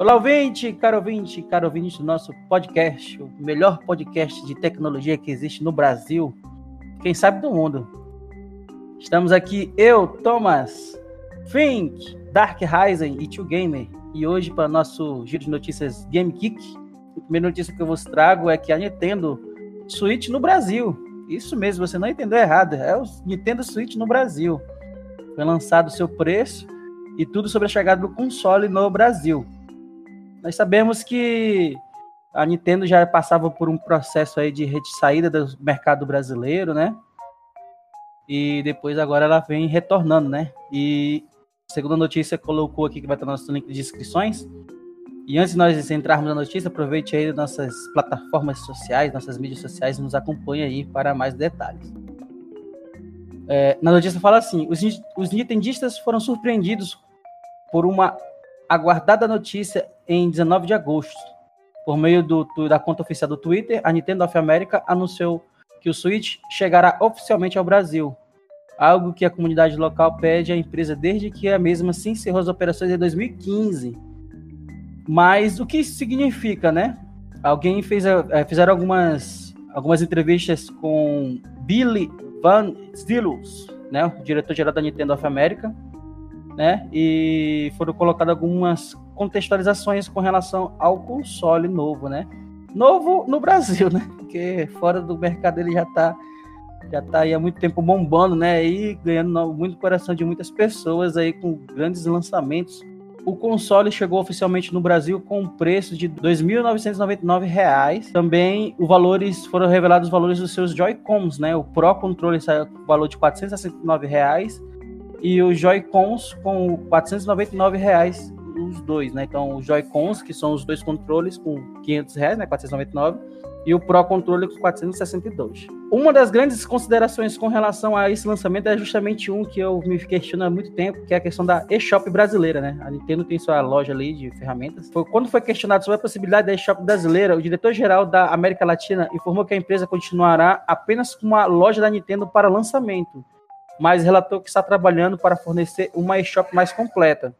Olá, ouvinte, caro ouvinte, caro ouvinte do nosso podcast, o melhor podcast de tecnologia que existe no Brasil, quem sabe do mundo. Estamos aqui, eu, Thomas, Fink, Dark Ryzen e Tio Gamer, e hoje para nosso giro de notícias Game Kick, a primeira notícia que eu vos trago é que a Nintendo Switch no Brasil. Isso mesmo, você não entendeu errado, é o Nintendo Switch no Brasil. Foi lançado o seu preço e tudo sobre a chegada do console no Brasil. Nós sabemos que a Nintendo já passava por um processo aí de saída do mercado brasileiro, né? E depois agora ela vem retornando, né? E segundo a notícia colocou aqui que vai estar no nosso link de inscrições. E antes de nós entrarmos na notícia, aproveite aí nossas plataformas sociais, nossas mídias sociais e nos acompanhe aí para mais detalhes. É, na notícia fala assim: os, os nintendistas foram surpreendidos por uma aguardada notícia em 19 de agosto. Por meio do, da conta oficial do Twitter, a Nintendo of America anunciou que o Switch chegará oficialmente ao Brasil, algo que a comunidade local pede à empresa desde que a mesma se encerrou as operações em 2015. Mas o que isso significa, né? Alguém fez é, fizeram algumas algumas entrevistas com Billy Van Stilus, né, o diretor-geral da Nintendo of America, né? E foram colocadas algumas contextualizações com relação ao console novo, né? Novo no Brasil, né? Porque fora do mercado ele já está já tá aí há muito tempo bombando, né? E ganhando muito coração de muitas pessoas aí com grandes lançamentos. O console chegou oficialmente no Brasil com um preço de R$ 2.999. Também os valores foram revelados os valores dos seus Joy-Cons, né? O Pro Controller saiu com o valor de 469 reais e os Joy-Cons com 499 reais os dois, né? Então os Joy-Cons, que são os dois controles com 500 reais, né? 499 e o Pro Controller com 462. Uma das grandes considerações com relação a esse lançamento é justamente um que eu me questiono há muito tempo, que é a questão da eShop brasileira, né? A Nintendo tem sua loja ali de ferramentas. Quando foi questionado sobre a possibilidade da eShop brasileira, o diretor-geral da América Latina informou que a empresa continuará apenas com uma loja da Nintendo para lançamento mas relatou que está trabalhando para fornecer uma eShop mais completa.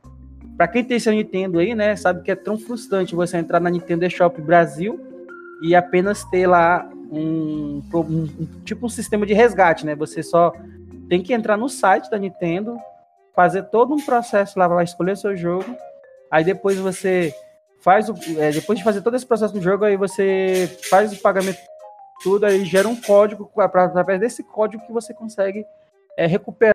Para quem tem seu Nintendo aí, né, sabe que é tão frustrante você entrar na Nintendo eShop Brasil e apenas ter lá um, um, tipo um sistema de resgate, né? Você só tem que entrar no site da Nintendo, fazer todo um processo lá para escolher seu jogo, aí depois você faz o, é, depois de fazer todo esse processo do jogo, aí você faz o pagamento tudo, aí gera um código através desse código que você consegue é recuperar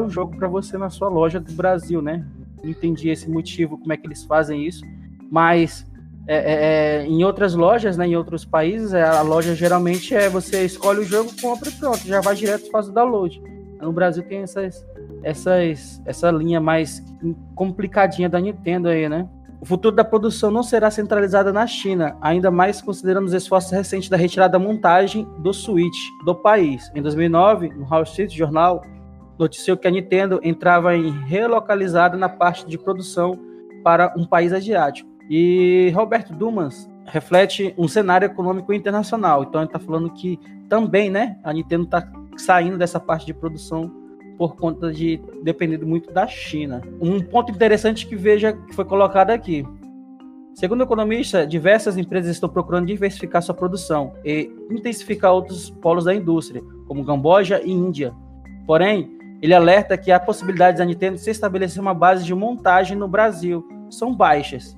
o jogo para você na sua loja do Brasil, né? Entendi esse motivo, como é que eles fazem isso, mas é, é, é, em outras lojas, né, em outros países, é, a loja geralmente é você escolhe o jogo, compra e pronto, já vai direto faz o download. No Brasil tem essas, essas, essa linha mais complicadinha da Nintendo aí, né? O futuro da produção não será centralizada na China, ainda mais considerando os esforços recentes da retirada da montagem do Switch do país. Em 2009, no Wall Street Journal noticiou que a Nintendo entrava em relocalizada na parte de produção para um país asiático. E Roberto Dumas reflete um cenário econômico internacional. Então ele está falando que também, né, a Nintendo está saindo dessa parte de produção por conta de depender muito da China. Um ponto interessante que veja que foi colocado aqui. Segundo o economista, diversas empresas estão procurando diversificar sua produção e intensificar outros polos da indústria, como Camboja e Índia. Porém, ele alerta que a possibilidade da Nintendo se estabelecer uma base de montagem no Brasil são baixas.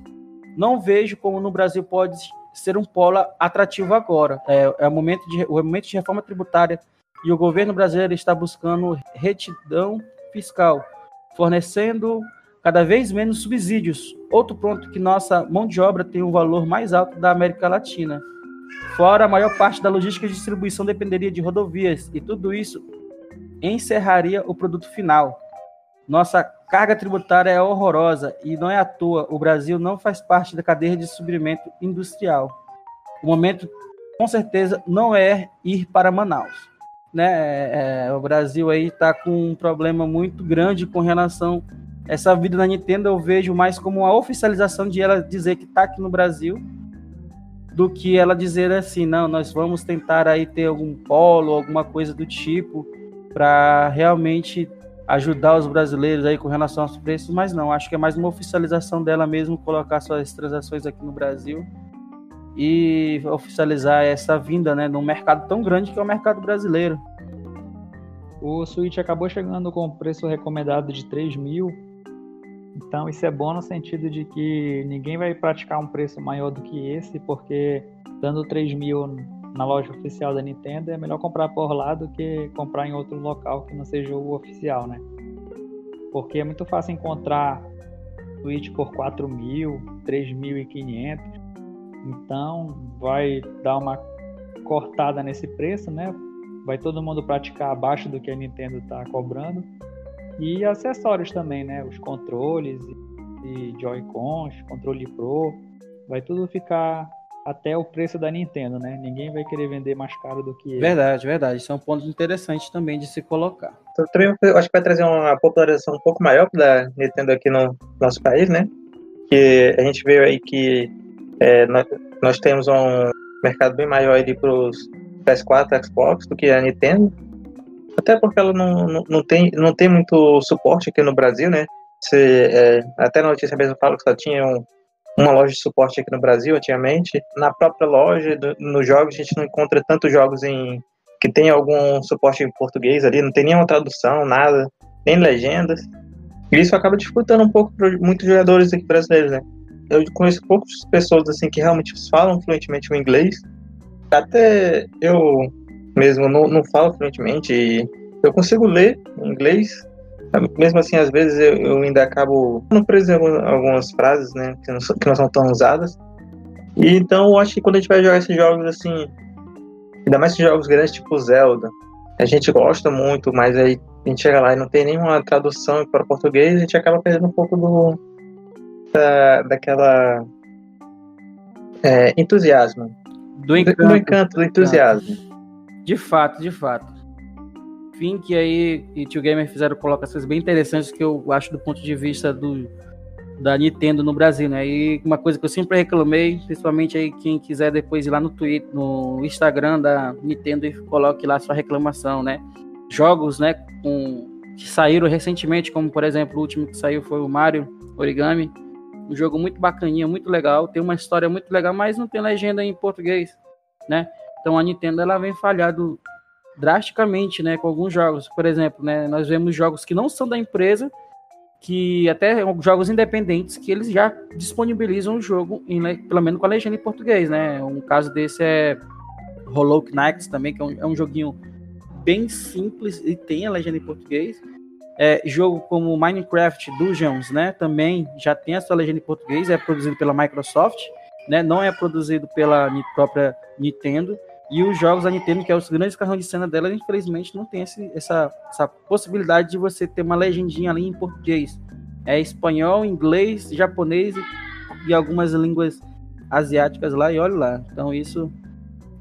Não vejo como no Brasil pode ser um polo atrativo agora. É, é o, momento de, o momento de reforma tributária e o governo brasileiro está buscando retidão fiscal, fornecendo cada vez menos subsídios. Outro ponto que nossa mão de obra tem um valor mais alto da América Latina. Fora a maior parte da logística e distribuição dependeria de rodovias e tudo isso encerraria o produto final. Nossa carga tributária é horrorosa e não é à toa, o Brasil não faz parte da cadeia de suprimento industrial. O momento, com certeza, não é ir para Manaus né, é, é, o Brasil aí está com um problema muito grande com relação a essa vida da Nintendo. Eu vejo mais como uma oficialização de ela dizer que está aqui no Brasil, do que ela dizer assim, não, nós vamos tentar aí ter algum polo, alguma coisa do tipo, para realmente ajudar os brasileiros aí com relação aos preços, mas não, acho que é mais uma oficialização dela mesmo, colocar suas transações aqui no Brasil e oficializar essa vinda, né, num mercado tão grande que é o mercado brasileiro. O Switch acabou chegando com o preço recomendado de 3 mil, então isso é bom no sentido de que ninguém vai praticar um preço maior do que esse, porque dando 3 mil na loja oficial da Nintendo é melhor comprar por lá do que comprar em outro local que não seja o oficial, né? Porque é muito fácil encontrar Switch por 4 mil, 3.500, então vai dar uma cortada nesse preço, né? vai todo mundo praticar abaixo do que a Nintendo está cobrando. E acessórios também, né? Os controles e Joy-Cons, controle Pro, vai tudo ficar até o preço da Nintendo, né? Ninguém vai querer vender mais caro do que ele. Verdade, verdade. Isso é um ponto interessante também de se colocar. Então, eu acho que vai trazer uma popularização um pouco maior da Nintendo aqui no nosso país, né? Que a gente vê aí que é, nós, nós, temos um mercado bem maior aí para os PS4, Xbox do que a Nintendo. Até porque ela não, não, não, tem, não tem muito suporte aqui no Brasil, né? Você, é, até na notícia mesmo fala que só tinha um, uma loja de suporte aqui no Brasil antigamente. Na própria loja, nos jogos, a gente não encontra tantos jogos em que tem algum suporte em português ali, não tem nenhuma tradução, nada, nem legendas. E isso acaba dificultando um pouco para muitos jogadores aqui brasileiros, né? Eu conheço poucas pessoas assim que realmente falam fluentemente o inglês até eu mesmo não, não falo fluentemente eu consigo ler inglês. Mesmo assim, às vezes eu, eu ainda acabo não preso algumas frases, né, que não, que não são tão usadas. E então eu acho que quando a gente vai jogar esses jogos assim, ainda mais esses jogos grandes tipo Zelda, a gente gosta muito, mas aí a gente chega lá e não tem nenhuma tradução para português, a gente acaba perdendo um pouco do da, daquela é, entusiasmo do encanto. Do encanto, do entusiasmo. De fato, de fato. Fink aí e Tio Gamer fizeram colocações bem interessantes que eu acho do ponto de vista do, da Nintendo no Brasil, né? E uma coisa que eu sempre reclamei, principalmente aí quem quiser depois ir lá no Twitter, no Instagram da Nintendo e coloque lá sua reclamação, né? Jogos, né, com, que saíram recentemente, como por exemplo o último que saiu foi o Mario Origami, um jogo muito bacaninha, muito legal, tem uma história muito legal, mas não tem legenda em português, né? Então a Nintendo ela vem falhado drasticamente, né, com alguns jogos. Por exemplo, né, nós vemos jogos que não são da empresa, que até jogos independentes que eles já disponibilizam o jogo em, pelo menos com a legenda em português, né? Um caso desse é Hollow Knight também, que é um, é um joguinho bem simples e tem a legenda em português. É, jogo como Minecraft Dungeons, né, também já tem a sua legenda em português, é produzido pela Microsoft, né, não é produzido pela própria Nintendo. E os jogos da Nintendo, que é os grandes carrões de cena dela, infelizmente não tem esse, essa, essa possibilidade de você ter uma legendinha ali em português. É espanhol, inglês, japonês e, algumas línguas asiáticas lá, e olha lá. Então isso.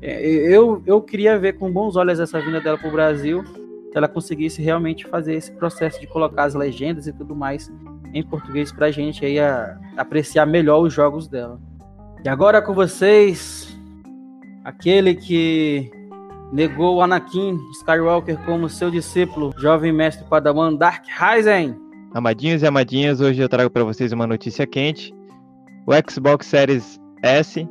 É, eu, eu queria ver com bons olhos essa vinda dela para o Brasil se ela conseguisse realmente fazer esse processo de colocar as legendas e tudo mais em português para a gente aí a, apreciar melhor os jogos dela. E agora com vocês, aquele que negou o Anakin Skywalker como seu discípulo, jovem mestre Padawan Dark Ryzen. Amadinhos e amadinhas, hoje eu trago para vocês uma notícia quente. O Xbox Series S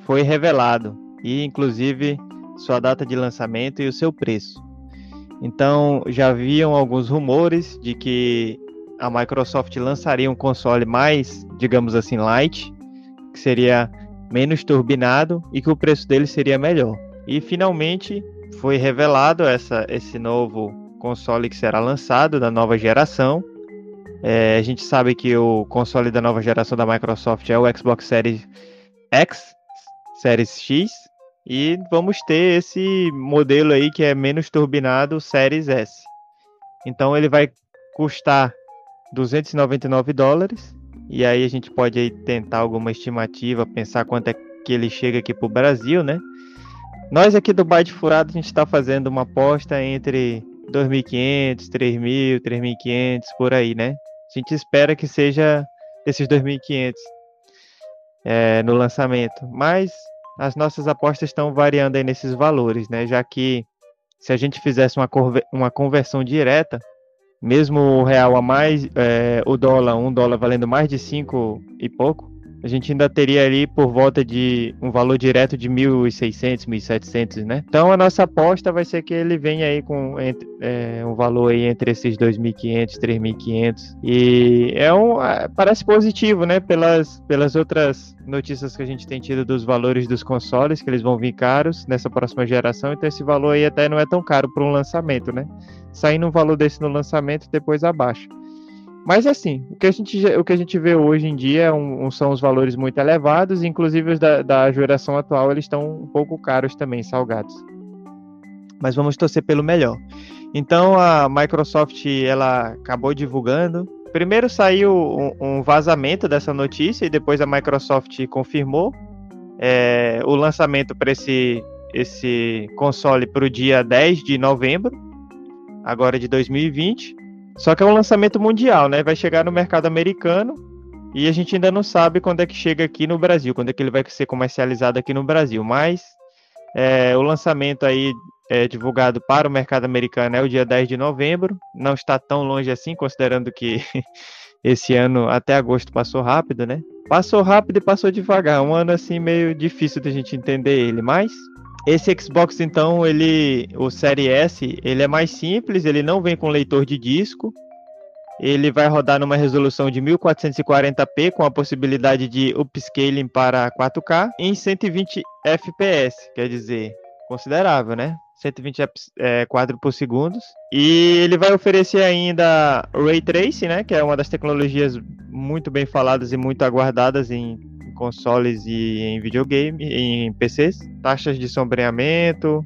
foi revelado e inclusive sua data de lançamento e o seu preço. Então já haviam alguns rumores de que a Microsoft lançaria um console mais, digamos assim, light, que seria menos turbinado e que o preço dele seria melhor. E finalmente foi revelado essa, esse novo console que será lançado da nova geração. É, a gente sabe que o console da nova geração da Microsoft é o Xbox Series X, Series X, e vamos ter esse modelo aí que é menos turbinado, Series S. Então ele vai custar 299 dólares. E aí a gente pode aí tentar alguma estimativa, pensar quanto é que ele chega aqui para o Brasil, né? Nós aqui do Byte Furado a gente está fazendo uma aposta entre 2.500, 3.000, 3.500 por aí, né? A gente espera que seja esses 2.500 é, no lançamento, mas as nossas apostas estão variando aí nesses valores, né? Já que se a gente fizesse uma, uma conversão direta, mesmo o real a mais, é, o dólar, um dólar valendo mais de cinco e pouco, a gente ainda teria ali por volta de um valor direto de 1.600, 1.700, né? Então a nossa aposta vai ser que ele venha aí com entre, é, um valor aí entre esses 2.500, 3.500 e é um é, parece positivo, né? Pelas pelas outras notícias que a gente tem tido dos valores dos consoles que eles vão vir caros nessa próxima geração, então esse valor aí até não é tão caro para um lançamento, né? Saindo um valor desse no lançamento depois abaixa. Mas assim, o que a gente, o que a gente vê hoje em dia é um, são os valores muito elevados, inclusive os da, da geração atual eles estão um pouco caros também, salgados. Mas vamos torcer pelo melhor. Então a Microsoft ela acabou divulgando. Primeiro saiu um, um vazamento dessa notícia e depois a Microsoft confirmou é, o lançamento para esse, esse console para o dia 10 de novembro, agora de 2020. Só que é um lançamento mundial, né? Vai chegar no mercado americano e a gente ainda não sabe quando é que chega aqui no Brasil, quando é que ele vai ser comercializado aqui no Brasil. Mas é, o lançamento aí é, divulgado para o mercado americano é o dia 10 de novembro. Não está tão longe assim, considerando que esse ano até agosto passou rápido, né? Passou rápido e passou devagar. Um ano assim meio difícil de a gente entender ele, mas esse Xbox, então, ele, o Série S, ele é mais simples, ele não vem com leitor de disco. Ele vai rodar numa resolução de 1440p com a possibilidade de upscaling para 4K em 120 FPS, quer dizer, considerável, né? 120 é, quadros por segundo. E ele vai oferecer ainda Ray Tracing, né? Que é uma das tecnologias muito bem faladas e muito aguardadas em consoles e em videogame, em PCs, taxas de sombreamento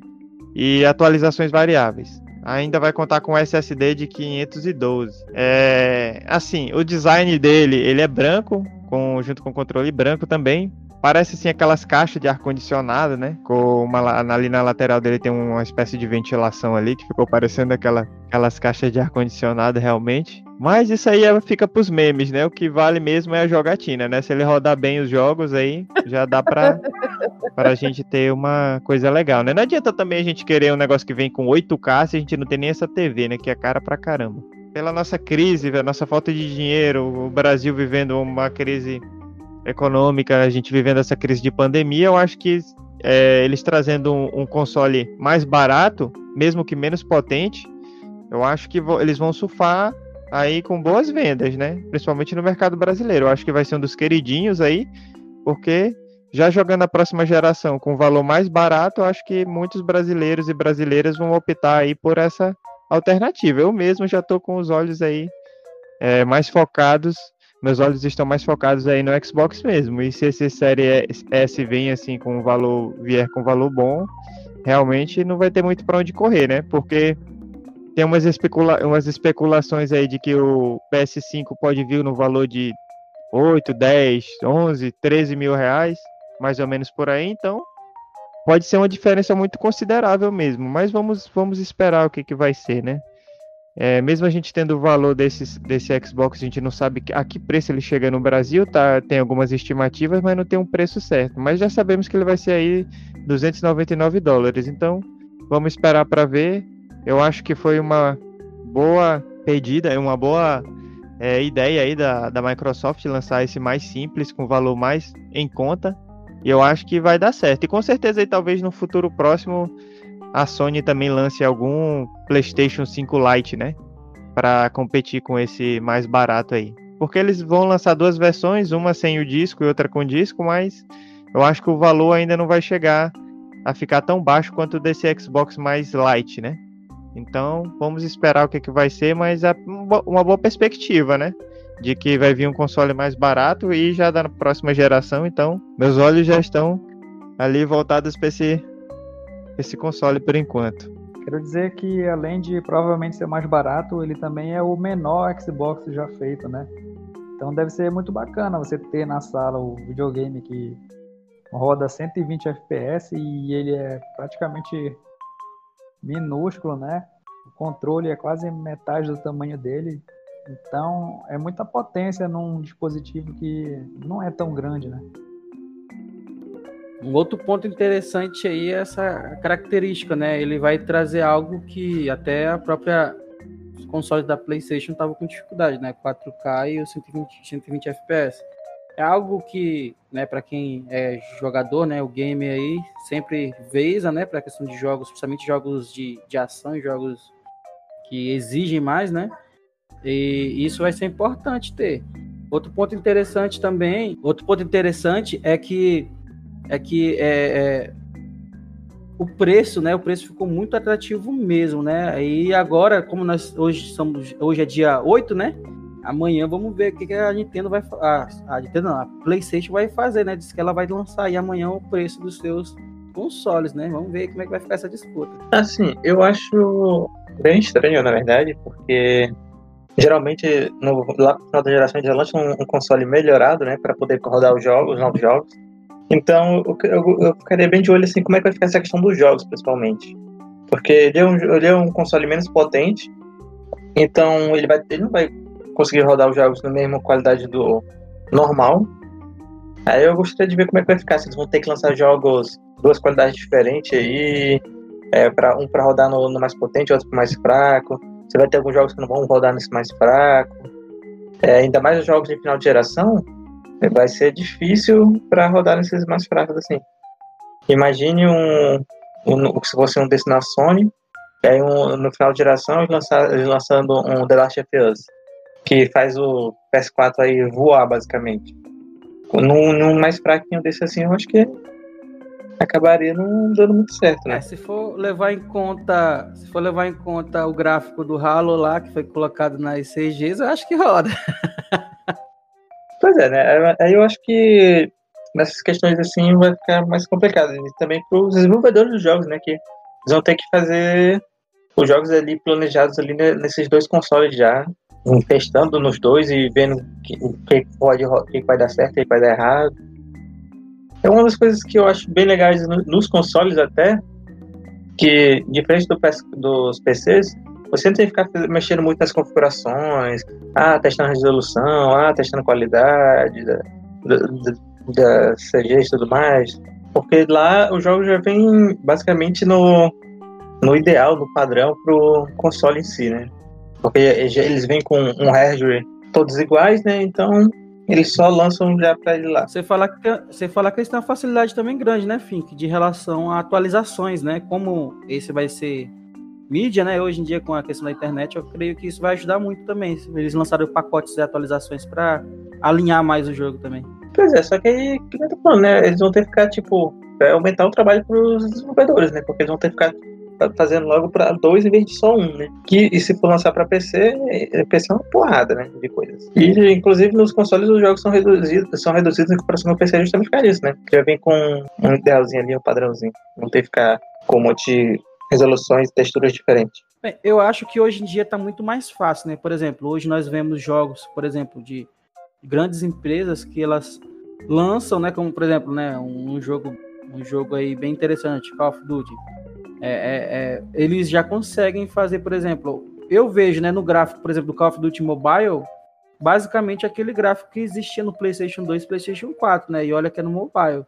e atualizações variáveis. Ainda vai contar com SSD de 512. É, assim, o design dele, ele é branco, com, junto com o controle branco também. Parece assim aquelas caixas de ar condicionado, né? Com uma, ali na lateral dele tem uma espécie de ventilação ali que ficou parecendo aquela, aquelas caixas de ar condicionado realmente. Mas isso aí é, fica pros memes, né? O que vale mesmo é a jogatina, né? Se ele rodar bem os jogos aí, já dá pra, pra gente ter uma coisa legal, né? Não adianta também a gente querer um negócio que vem com 8K se a gente não tem nem essa TV, né? Que é cara pra caramba. Pela nossa crise, a nossa falta de dinheiro, o Brasil vivendo uma crise econômica, a gente vivendo essa crise de pandemia, eu acho que é, eles trazendo um, um console mais barato, mesmo que menos potente, eu acho que eles vão surfar aí com boas vendas, né? Principalmente no mercado brasileiro. Eu acho que vai ser um dos queridinhos aí, porque já jogando a próxima geração com valor mais barato, eu acho que muitos brasileiros e brasileiras vão optar aí por essa alternativa. Eu mesmo já estou com os olhos aí é, mais focados, meus olhos estão mais focados aí no Xbox mesmo. E se esse série S vem assim com valor, vier com valor bom, realmente não vai ter muito para onde correr, né? Porque tem umas, especula umas especulações aí de que o PS5 pode vir no valor de 8, 10, 11, 13 mil reais, mais ou menos por aí, então pode ser uma diferença muito considerável mesmo, mas vamos, vamos esperar o que, que vai ser, né? É, mesmo a gente tendo o valor desses, desse Xbox, a gente não sabe a que preço ele chega no Brasil, tá? Tem algumas estimativas, mas não tem um preço certo. Mas já sabemos que ele vai ser aí 299 dólares. Então, vamos esperar para ver. Eu acho que foi uma boa pedida, uma boa é, ideia aí da, da Microsoft lançar esse mais simples, com valor mais em conta. E eu acho que vai dar certo. E com certeza aí talvez no futuro próximo a Sony também lance algum PlayStation 5 Lite, né? Para competir com esse mais barato aí. Porque eles vão lançar duas versões, uma sem o disco e outra com disco, mas eu acho que o valor ainda não vai chegar a ficar tão baixo quanto desse Xbox mais light, né? Então, vamos esperar o que, que vai ser, mas é uma boa perspectiva, né? De que vai vir um console mais barato e já da próxima geração. Então, meus olhos já estão ali voltados para esse, esse console por enquanto. Quero dizer que, além de provavelmente ser mais barato, ele também é o menor Xbox já feito, né? Então, deve ser muito bacana você ter na sala o videogame que roda 120 FPS e ele é praticamente minúsculo, né? O controle é quase metade do tamanho dele. Então, é muita potência num dispositivo que não é tão grande, né? Um outro ponto interessante aí é essa característica, né? Ele vai trazer algo que até a própria os consoles da PlayStation estavam com dificuldade, né? 4K e os 120, 120 FPS. É algo que, né, para quem é jogador, né, o game aí sempre veza, né, para questão de jogos, principalmente jogos de, de ação e jogos que exigem mais, né? E isso vai ser importante ter. Outro ponto interessante também, outro ponto interessante é que é que é, é, o preço, né? O preço ficou muito atrativo mesmo, né? E agora, como nós hoje somos, hoje é dia 8, né? Amanhã vamos ver o que, que a Nintendo vai a, a Nintendo não, a PlayStation vai fazer, né? Diz que ela vai lançar aí amanhã o preço dos seus consoles, né? Vamos ver como é que vai ficar essa disputa. Assim, eu acho bem estranho, na verdade, porque geralmente no, lá no final da geração já lança um, um, console melhorado, né, para poder rodar os jogos, os novos jogos. Então, eu, eu, eu, ficaria bem de olho assim, como é que vai ficar essa questão dos jogos, principalmente. Porque ele é um, ele é um console menos potente, então ele, vai, ele não vai conseguir rodar os jogos na mesma qualidade do normal. Aí eu gostaria de ver como é que vai ficar, se eles vão ter que lançar jogos duas qualidades diferentes aí, é, pra, um para rodar no, no, mais potente, outro mais fraco. Você vai ter alguns jogos que não vão rodar nesse mais fraco. É, ainda mais os jogos de final de geração, vai ser difícil para rodar nesses mais fracos assim. Imagine um, um se fosse um desse na Sony, aí um, no final de geração lançar, lançando um The Last of Us, que faz o PS4 aí voar basicamente. Num, num mais fraquinho desse assim, eu acho que acabaria não dando muito certo, né? É, se for levar em conta, se for levar em conta o gráfico do Halo lá que foi colocado nas CGs, eu acho que roda. Pois é, né? Aí eu acho que nessas questões assim vai ficar mais complicado. E também para os desenvolvedores dos jogos, né? Que eles vão ter que fazer os jogos ali planejados ali nesses dois consoles já, testando nos dois e vendo o que, que, pode, que vai dar certo e vai dar errado. É uma das coisas que eu acho bem legais nos consoles até, que diferente do, dos PCs, você não tem que ficar mexendo muito nas configurações, ah, testando resolução, ah, testando qualidade da, da, da CG e tudo mais. Porque lá o jogo já vem basicamente no, no ideal, no padrão pro console em si, né? Porque eles vêm com um hardware todos iguais, né? Então eles só lançam já para ele lá. Você fala que você fala que eles têm uma facilidade também grande, né, Fink, de relação a atualizações, né? Como esse vai ser mídia, né? Hoje em dia, com a questão da internet, eu creio que isso vai ajudar muito também. Eles lançaram pacotes de atualizações para alinhar mais o jogo também. Pois é, só que aí, que eu tô falando, né? Eles vão ter que ficar, tipo, aumentar o trabalho para os desenvolvedores, né? Porque eles vão ter que ficar fazendo logo para dois em vez de só um, né? Que, e se for lançar para PC, é, PC é uma porrada, né? De coisas. E, inclusive, nos consoles os jogos são reduzidos, são reduzidos em comparação com o PC justamente por isso, né? Já vem com um idealzinho ali, um padrãozinho. Não tem que ficar com um monte resoluções e texturas diferentes. Bem, eu acho que hoje em dia está muito mais fácil, né? Por exemplo, hoje nós vemos jogos, por exemplo, de grandes empresas que elas lançam, né? Como por exemplo, né? Um jogo, um jogo aí bem interessante, Call of Duty. É, é, é, eles já conseguem fazer, por exemplo, eu vejo, né? No gráfico, por exemplo, do Call of Duty Mobile, basicamente aquele gráfico que existia no PlayStation 2, PlayStation 4, né? E olha que é no mobile.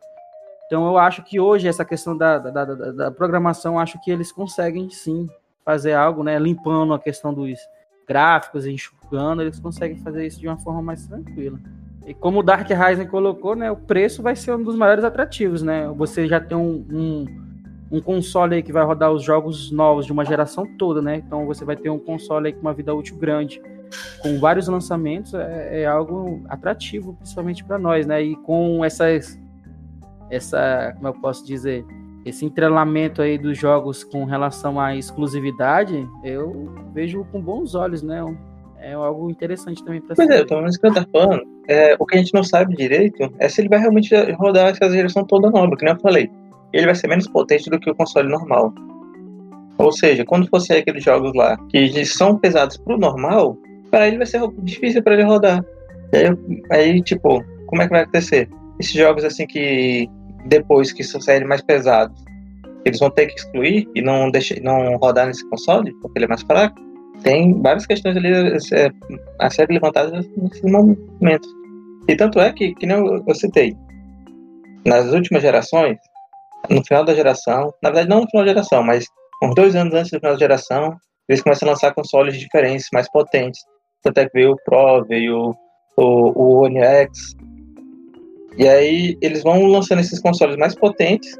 Então eu acho que hoje essa questão da, da, da, da programação, acho que eles conseguem sim fazer algo, né? Limpando a questão dos gráficos, enxugando, eles conseguem fazer isso de uma forma mais tranquila. E como o Dark Rising colocou, né? O preço vai ser um dos maiores atrativos, né? Você já tem um, um, um console aí que vai rodar os jogos novos de uma geração toda, né? Então você vai ter um console aí com uma vida útil grande, com vários lançamentos, é, é algo atrativo, principalmente para nós, né? E com essas essa, como eu posso dizer, esse entrelamento aí dos jogos com relação à exclusividade, eu vejo com bons olhos, né? É algo interessante também para Pois é, pelo menos que eu tô falando, é, o que a gente não sabe direito é se ele vai realmente rodar essa geração toda nova, que nem eu falei. Ele vai ser menos potente do que o console normal. Ou seja, quando for sair aqueles jogos lá que são pesados pro normal, para ele vai ser difícil para ele rodar. Aí, aí, tipo, como é que vai acontecer? Esses jogos assim que depois que saírem mais pesados, eles vão ter que excluir e não, deixar, não rodar nesse console, porque ele é mais fraco. Tem várias questões ali é, a serem levantadas nesses momentos. E tanto é que, que nem eu, eu citei, nas últimas gerações, no final da geração, na verdade não no final da geração, mas uns dois anos antes do final da geração, eles começam a lançar consoles diferentes, mais potentes. Tanto é que veio o Pro, veio o, o One X. E aí eles vão lançando esses consoles mais potentes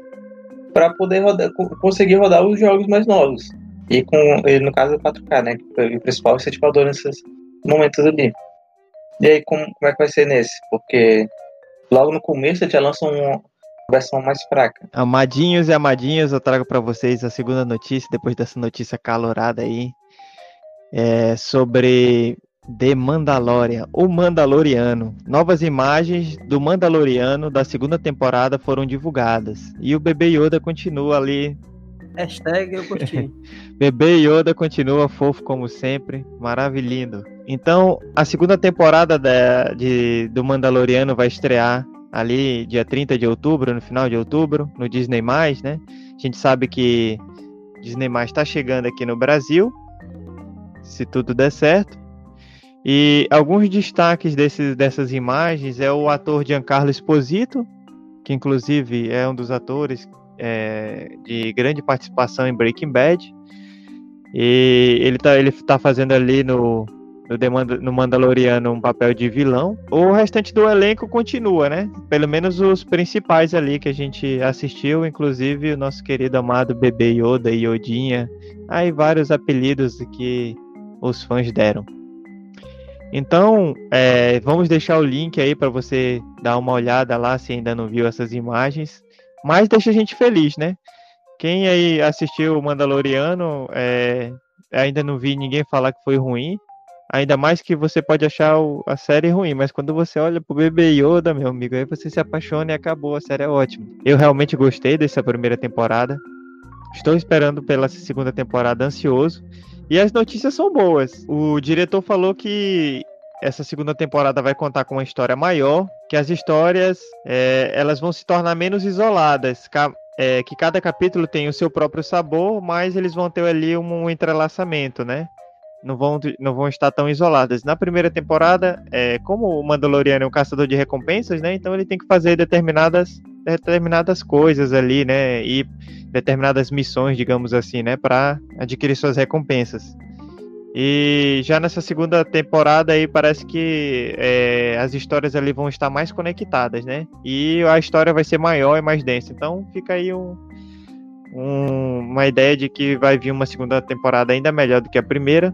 para poder rodar, conseguir rodar os jogos mais novos. E com, e no caso, o 4K, né? Que o principal incentivador nesses momentos ali. E aí, como, como é que vai ser nesse? Porque logo no começo já lançam versão mais fraca. Amadinhos e amadinhas, eu trago para vocês a segunda notícia, depois dessa notícia calorada aí, é sobre The Mandalorian, o Mandaloriano. Novas imagens do Mandaloriano da segunda temporada foram divulgadas. E o bebê Yoda continua ali. Hashtag eu curti. bebê Yoda continua fofo como sempre, maravilhoso. Então, a segunda temporada de, de, do Mandaloriano vai estrear ali dia 30 de outubro, no final de outubro, no Disney+, né? A gente sabe que Disney+, está chegando aqui no Brasil, se tudo der certo. E alguns destaques desses, dessas imagens é o ator Giancarlo Esposito, que inclusive é um dos atores é, de grande participação em Breaking Bad. E ele está ele tá fazendo ali no, no, no Mandaloriano um papel de vilão. O restante do elenco continua, né? Pelo menos os principais ali que a gente assistiu, inclusive o nosso querido amado bebê Yoda e Yodinha. Aí vários apelidos que os fãs deram. Então, é, vamos deixar o link aí para você dar uma olhada lá se ainda não viu essas imagens. Mas deixa a gente feliz, né? Quem aí assistiu o Mandaloriano, é, ainda não vi ninguém falar que foi ruim. Ainda mais que você pode achar a série ruim, mas quando você olha pro bebê Yoda, meu amigo, aí você se apaixona e acabou, a série é ótima. Eu realmente gostei dessa primeira temporada. Estou esperando pela segunda temporada ansioso. E as notícias são boas. O diretor falou que essa segunda temporada vai contar com uma história maior, que as histórias é, elas vão se tornar menos isoladas, é, que cada capítulo tem o seu próprio sabor, mas eles vão ter ali um, um entrelaçamento, né? Não vão, não vão estar tão isoladas. Na primeira temporada, é, como o Mandaloriano é um caçador de recompensas, né? Então ele tem que fazer determinadas, determinadas coisas ali, né? E determinadas missões, digamos assim, né, para adquirir suas recompensas. E já nessa segunda temporada aí parece que é, as histórias ali vão estar mais conectadas, né? E a história vai ser maior e mais densa. Então fica aí um, um, uma ideia de que vai vir uma segunda temporada ainda melhor do que a primeira.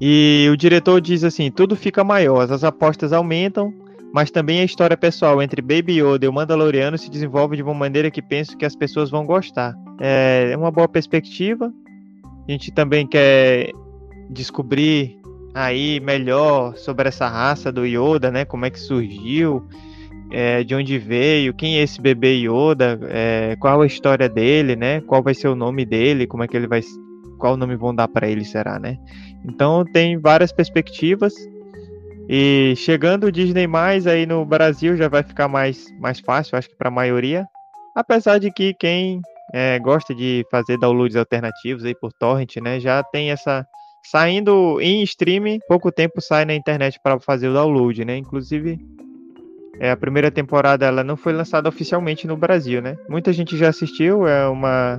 E o diretor diz assim: tudo fica maior, as apostas aumentam, mas também a história pessoal entre Baby Yoda e o Mandaloriano se desenvolve de uma maneira que penso que as pessoas vão gostar. É uma boa perspectiva. A gente também quer descobrir aí melhor sobre essa raça do Yoda, né? Como é que surgiu, é, de onde veio, quem é esse bebê Yoda, é, qual a história dele, né? Qual vai ser o nome dele, como é que ele vai, qual nome vão dar para ele, será, né? Então tem várias perspectivas. E chegando o Disney mais aí no Brasil já vai ficar mais, mais fácil, acho que para a maioria. Apesar de que quem é, gosta de fazer downloads alternativos aí por torrent, né, já tem essa saindo em streaming, pouco tempo sai na internet para fazer o download, né? Inclusive é, a primeira temporada ela não foi lançada oficialmente no Brasil, né? Muita gente já assistiu, é uma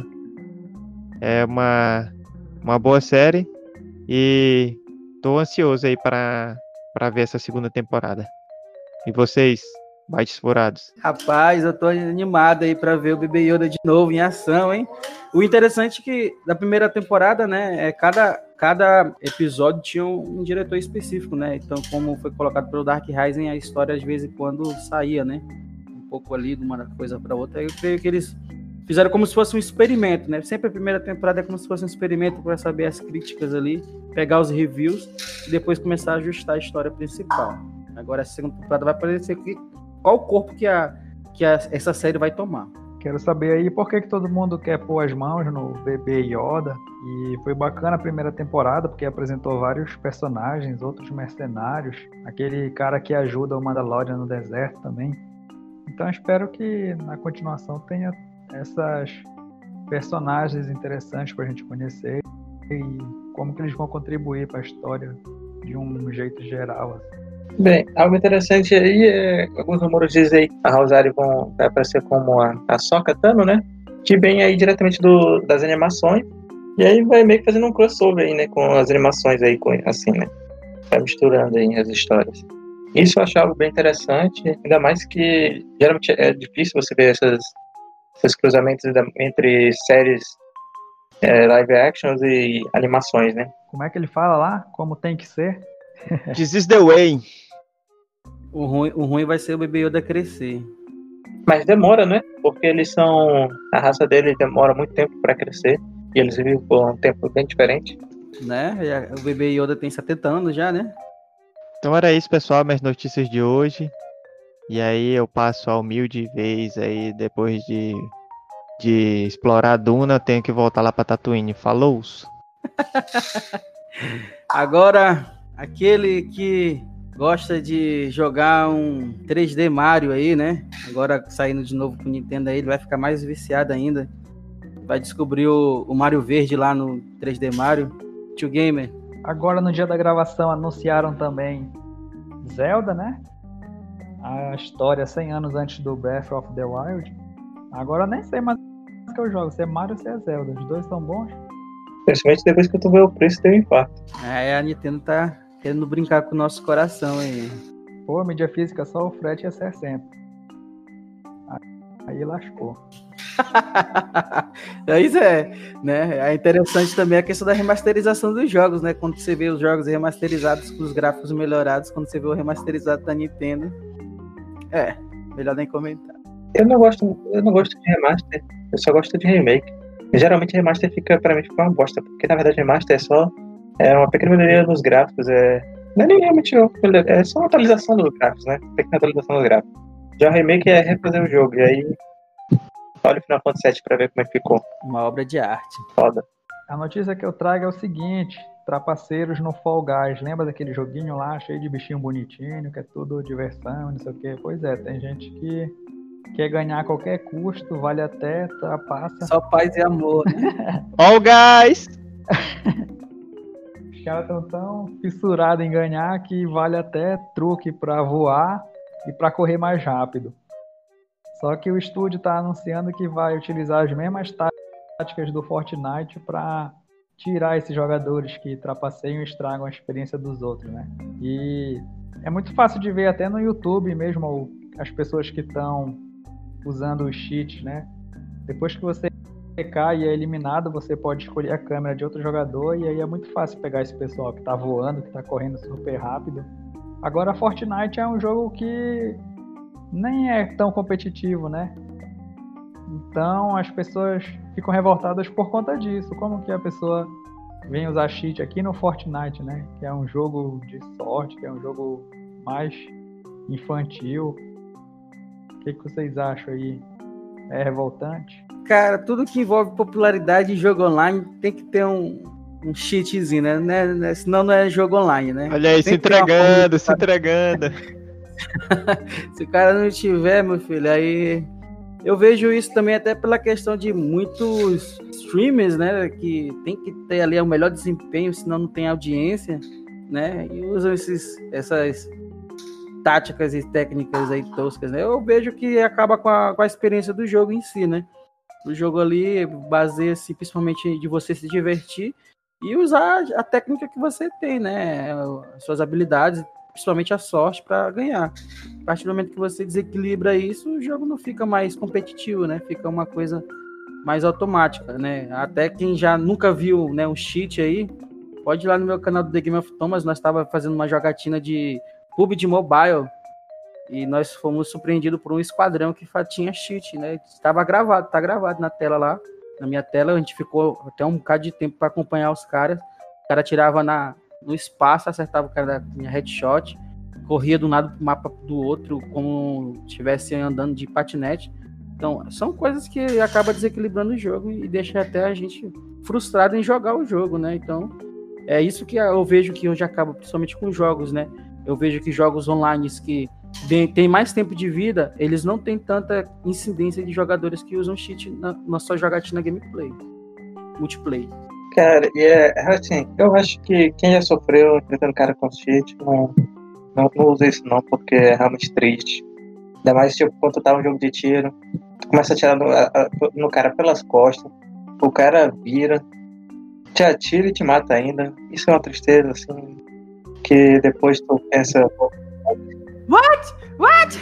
é uma uma boa série e tô ansioso aí para para ver essa segunda temporada. E vocês, mais furados? Rapaz, eu tô animado aí para ver o Bebê Yoda de novo em ação, hein? O interessante é que da primeira temporada, né, é cada, cada episódio tinha um, um diretor específico, né? Então, como foi colocado pelo Dark Rising, a história às vezes quando saía, né? Um pouco ali de uma coisa para outra. Eu creio que eles fizeram como se fosse um experimento, né? Sempre a primeira temporada é como se fosse um experimento para saber as críticas ali, pegar os reviews e depois começar a ajustar a história principal. Agora a segunda temporada vai aparecer que qual o corpo que a que a, essa série vai tomar. Quero saber aí por que, que todo mundo quer pôr as mãos no bebê Yoda. E foi bacana a primeira temporada, porque apresentou vários personagens, outros mercenários. Aquele cara que ajuda o Mandalorian no deserto também. Então espero que na continuação tenha essas personagens interessantes para a gente conhecer e como que eles vão contribuir para a história de um jeito geral. Assim. Bem, algo interessante aí é alguns rumores dizem que a Rosário vai aparecer como a, a Soca Tano, né? Que vem aí diretamente do, das animações E aí vai meio que fazendo um crossover aí, né? Com as animações aí, com, assim, né? Vai misturando aí as histórias. Isso eu achava bem interessante, ainda mais que geralmente é difícil você ver essas, esses cruzamentos entre séries é, live actions e animações, né? Como é que ele fala lá? Como tem que ser? This is the way. O ruim, o ruim vai ser o bebê Yoda crescer. Mas demora, né? Porque eles são. A raça dele demora muito tempo para crescer. E eles vivem por um tempo bem diferente. Né? O bebê Yoda tem 70 anos já, né? Então era isso, pessoal, minhas notícias de hoje. E aí eu passo a humilde vez aí, depois de, de explorar a Duna, eu tenho que voltar lá pra Tatooine. Falou! Agora, aquele que gosta de jogar um 3D Mario aí, né? Agora saindo de novo pro Nintendo aí, ele vai ficar mais viciado ainda. Vai descobrir o, o Mario Verde lá no 3D Mario. Tio Gamer. Agora no dia da gravação anunciaram também Zelda, né? A história 100 anos antes do Breath of the Wild. Agora nem sei mais que eu jogo, se é Mario ou se é Zelda. Os dois são bons. Principalmente depois que tu vê o preço, tem um impacto. É, a Nintendo tá querendo brincar com o nosso coração aí. Pô, mídia física, só o frete é 60. Aí lascou. Isso é, né? É interessante também a questão da remasterização dos jogos, né? Quando você vê os jogos remasterizados com os gráficos melhorados, quando você vê o remasterizado da Nintendo. É, melhor nem comentar. Eu não gosto, eu não gosto de remaster, eu só gosto de remake. Geralmente remaster fica, pra mim, fica uma bosta, porque na verdade remaster é só é uma pequena melhoria nos gráficos, é. Não é nem realmente é só uma atualização dos gráficos, né? Pequena atualização dos gráficos. Já o remake é refazer o jogo, e aí. Olha o Final Fantasy VII pra ver como é que ficou. Uma obra de arte. Foda. A notícia que eu trago é o seguinte: trapaceiros no Fall Guys. Lembra daquele joguinho lá, cheio de bichinho bonitinho, que é tudo diversão, não sei o quê? Pois é, tem gente que quer ganhar a qualquer custo, vale até, trapaça. Só paz e amor, né? All Guys! Os caras estão tão fissurados em ganhar que vale até truque para voar e para correr mais rápido. Só que o estúdio está anunciando que vai utilizar as mesmas táticas do Fortnite para tirar esses jogadores que trapaceiam e estragam a experiência dos outros, né? E é muito fácil de ver até no YouTube mesmo as pessoas que estão usando os cheats, né? Depois que você cai e é eliminado, você pode escolher a câmera de outro jogador e aí é muito fácil pegar esse pessoal que tá voando, que tá correndo super rápido. Agora Fortnite é um jogo que nem é tão competitivo, né? Então as pessoas ficam revoltadas por conta disso. Como que a pessoa vem usar cheat aqui no Fortnite, né? Que é um jogo de sorte, que é um jogo mais infantil. O que, que vocês acham aí? É revoltante? Cara, tudo que envolve popularidade em jogo online tem que ter um, um cheatzinho, né? né? né? Senão não é jogo online, né? Olha aí, tem se entregando, se entregando. se o cara não tiver, meu filho, aí. Eu vejo isso também até pela questão de muitos streamers, né? Que tem que ter ali o melhor desempenho, senão não tem audiência, né? E usam esses, essas táticas e técnicas aí toscas, né? Eu vejo que acaba com a, com a experiência do jogo em si, né? O jogo ali baseia-se principalmente de você se divertir e usar a técnica que você tem, né? Suas habilidades, principalmente a sorte para ganhar. A partir do momento que você desequilibra isso, o jogo não fica mais competitivo, né? Fica uma coisa mais automática, né? Até quem já nunca viu, né, um cheat aí, pode ir lá no meu canal do The Game of Thomas, nós estava fazendo uma jogatina de pub de mobile e nós fomos surpreendidos por um esquadrão que tinha cheat, né? Estava gravado, tá gravado na tela lá, na minha tela. A gente ficou até um bocado de tempo para acompanhar os caras. O cara tirava na, no espaço, acertava o cara da minha headshot, corria do lado do mapa do outro, como se estivesse andando de patinete. Então, são coisas que acaba desequilibrando o jogo e deixa até a gente frustrado em jogar o jogo, né? Então, é isso que eu vejo que hoje acaba, principalmente com jogos, né? Eu vejo que jogos online que tem mais tempo de vida, eles não têm tanta incidência de jogadores que usam cheat na, na sua jogatina gameplay, multiplayer. Cara, e é, assim, eu acho que quem já sofreu enfrentando cara com cheat não, não, não usa isso não, porque é realmente triste. Ainda mais tipo, quando tu tá um jogo de tiro, tu começa a tirar no, a, no cara pelas costas, o cara vira, te atira e te mata ainda. Isso é uma tristeza, assim, que depois tu pensa. What? What?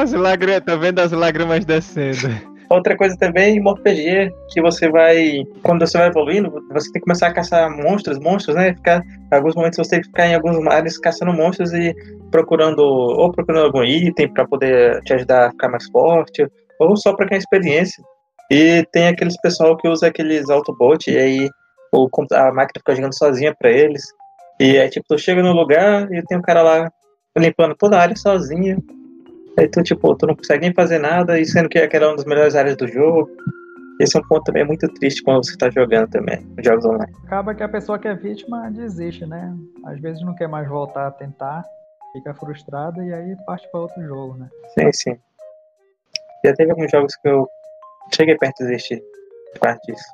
As lágrimas, tá vendo as lágrimas descendo. Outra coisa também, em RPG, que você vai. Quando você vai evoluindo, você tem que começar a caçar monstros, monstros, né? Ficar, em alguns momentos você tem que ficar em alguns mares caçando monstros e procurando. Ou procurando algum item para poder te ajudar a ficar mais forte, ou só para ganhar experiência. E tem aqueles pessoal que usa aqueles Autobot, e aí o, a máquina fica jogando sozinha para eles. E aí, tipo, tu chega no lugar e tem um cara lá limpando toda a área sozinho. Aí tu, tipo, tu não consegue nem fazer nada, e sendo que aquela é uma das melhores áreas do jogo. Esse é um ponto também muito triste quando você está jogando também, jogos online. Acaba que a pessoa que é vítima desiste, né? Às vezes não quer mais voltar a tentar, fica frustrada e aí parte para outro jogo, né? Sim, sim. Já teve alguns jogos que eu cheguei perto de desistir de parte disso.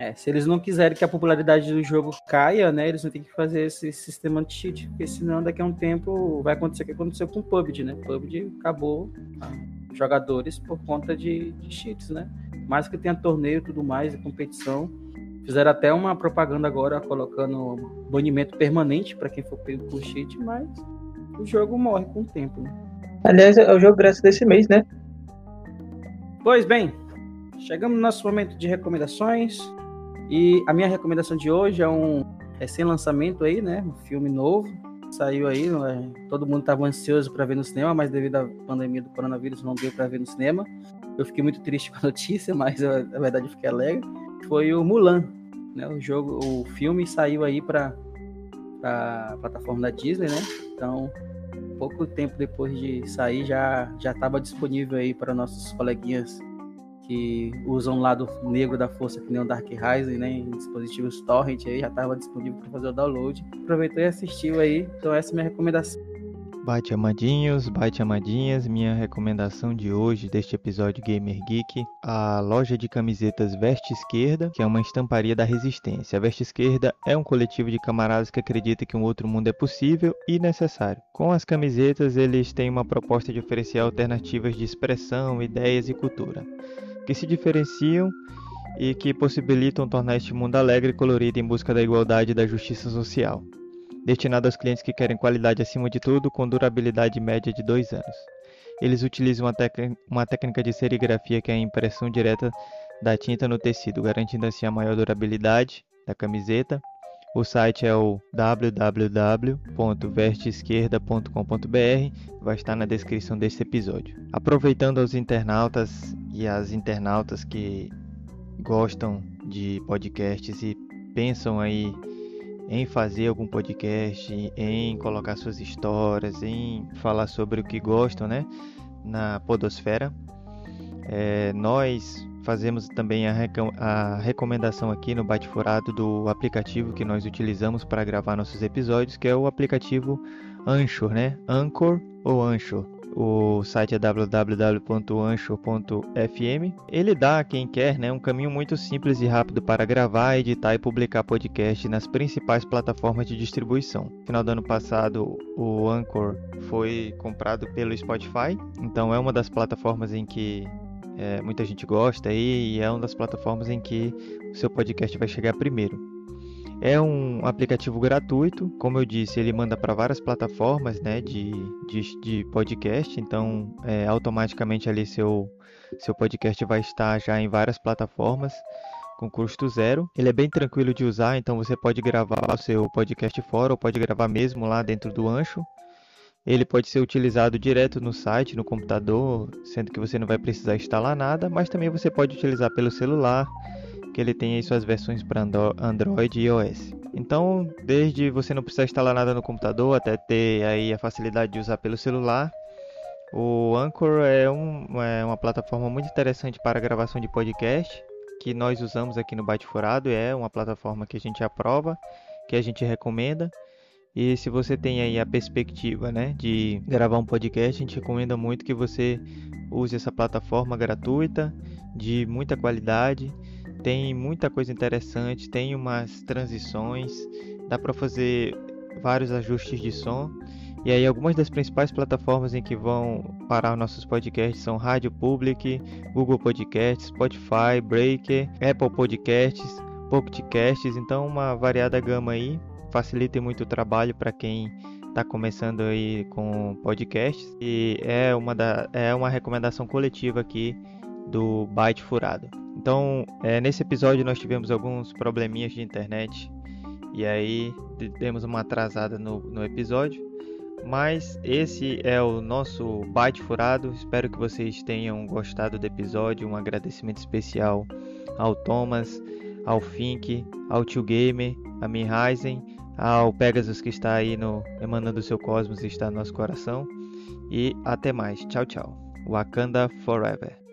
É, se eles não quiserem que a popularidade do jogo caia, né, eles vão ter que fazer esse sistema de cheat, porque senão daqui a um tempo vai acontecer o que aconteceu com o PUBG, né? O PUBG acabou ah, jogadores por conta de, de cheats, né? Mais que tenha torneio e tudo mais, competição. Fizeram até uma propaganda agora colocando banimento permanente para quem for pego por cheat, mas o jogo morre com o tempo, né? Aliás, é o jogo graças desse mês, né? Pois bem, chegamos no nosso momento de recomendações. E a minha recomendação de hoje é um recém-lançamento aí, né? Um filme novo. Saiu aí, né? todo mundo estava ansioso para ver no cinema, mas devido à pandemia do coronavírus não deu para ver no cinema. Eu fiquei muito triste com a notícia, mas na verdade eu fiquei alegre. Foi o Mulan, né? O jogo, o filme saiu aí para a plataforma da Disney, né? Então, pouco tempo depois de sair já já estava disponível aí para nossos coleguinhas que usam o lado negro da força, que nem o Dark Rising, né, em dispositivos torrent aí, já estava disponível para fazer o download. Aproveitou e assistiu aí, então essa é a minha recomendação. Bate amadinhos, bate amadinhas, minha recomendação de hoje deste episódio Gamer Geek, a loja de camisetas Veste Esquerda, que é uma estamparia da resistência. A Veste Esquerda é um coletivo de camaradas que acredita que um outro mundo é possível e necessário. Com as camisetas, eles têm uma proposta de oferecer alternativas de expressão, ideias e cultura que se diferenciam e que possibilitam tornar este mundo alegre e colorido em busca da igualdade e da justiça social. Destinado aos clientes que querem qualidade acima de tudo, com durabilidade média de dois anos. Eles utilizam uma, uma técnica de serigrafia que é a impressão direta da tinta no tecido, garantindo assim a maior durabilidade da camiseta. O site é o www.vesteesquerda.com.br, vai estar na descrição deste episódio. Aproveitando aos internautas e as internautas que gostam de podcasts e pensam aí em fazer algum podcast, em colocar suas histórias, em falar sobre o que gostam, né? Na Podosfera. É, nós fazemos também a, a, recomendação aqui no Bate Furado do aplicativo que nós utilizamos para gravar nossos episódios, que é o aplicativo Anchor, né? Anchor ou Anchor. O site é www.anchor.fm. Ele dá a quem quer né, um caminho muito simples e rápido para gravar, editar e publicar podcast nas principais plataformas de distribuição. No final do ano passado, o Anchor foi comprado pelo Spotify, então é uma das plataformas em que é, muita gente gosta e é uma das plataformas em que o seu podcast vai chegar primeiro. É um aplicativo gratuito, como eu disse, ele manda para várias plataformas né, de, de, de podcast, então é, automaticamente ali seu, seu podcast vai estar já em várias plataformas com custo zero. Ele é bem tranquilo de usar, então você pode gravar o seu podcast fora ou pode gravar mesmo lá dentro do Ancho. Ele pode ser utilizado direto no site, no computador, sendo que você não vai precisar instalar nada, mas também você pode utilizar pelo celular que ele tem aí suas versões para Android e iOS. Então, desde você não precisar instalar nada no computador até ter aí a facilidade de usar pelo celular, o Anchor é, um, é uma plataforma muito interessante para gravação de podcast que nós usamos aqui no Bate Furado. É uma plataforma que a gente aprova, que a gente recomenda. E se você tem aí a perspectiva né, de gravar um podcast, a gente recomenda muito que você use essa plataforma gratuita, de muita qualidade. Tem muita coisa interessante, tem umas transições, dá para fazer vários ajustes de som. E aí algumas das principais plataformas em que vão parar nossos podcasts são Rádio Public, Google Podcasts, Spotify, Breaker, Apple Podcasts, podcasts, então uma variada gama aí, facilita muito o trabalho para quem está começando aí com podcasts e é uma, da, é uma recomendação coletiva aqui do Byte Furado. Então, é, nesse episódio nós tivemos alguns probleminhas de internet e aí demos uma atrasada no, no episódio. Mas esse é o nosso Byte Furado. Espero que vocês tenham gostado do episódio. Um agradecimento especial ao Thomas, ao Fink, ao Tio Gamer, a Mihaisen, ao Pegasus que está aí no emanando seu cosmos e está no nosso coração. E até mais. Tchau, tchau. Wakanda Forever.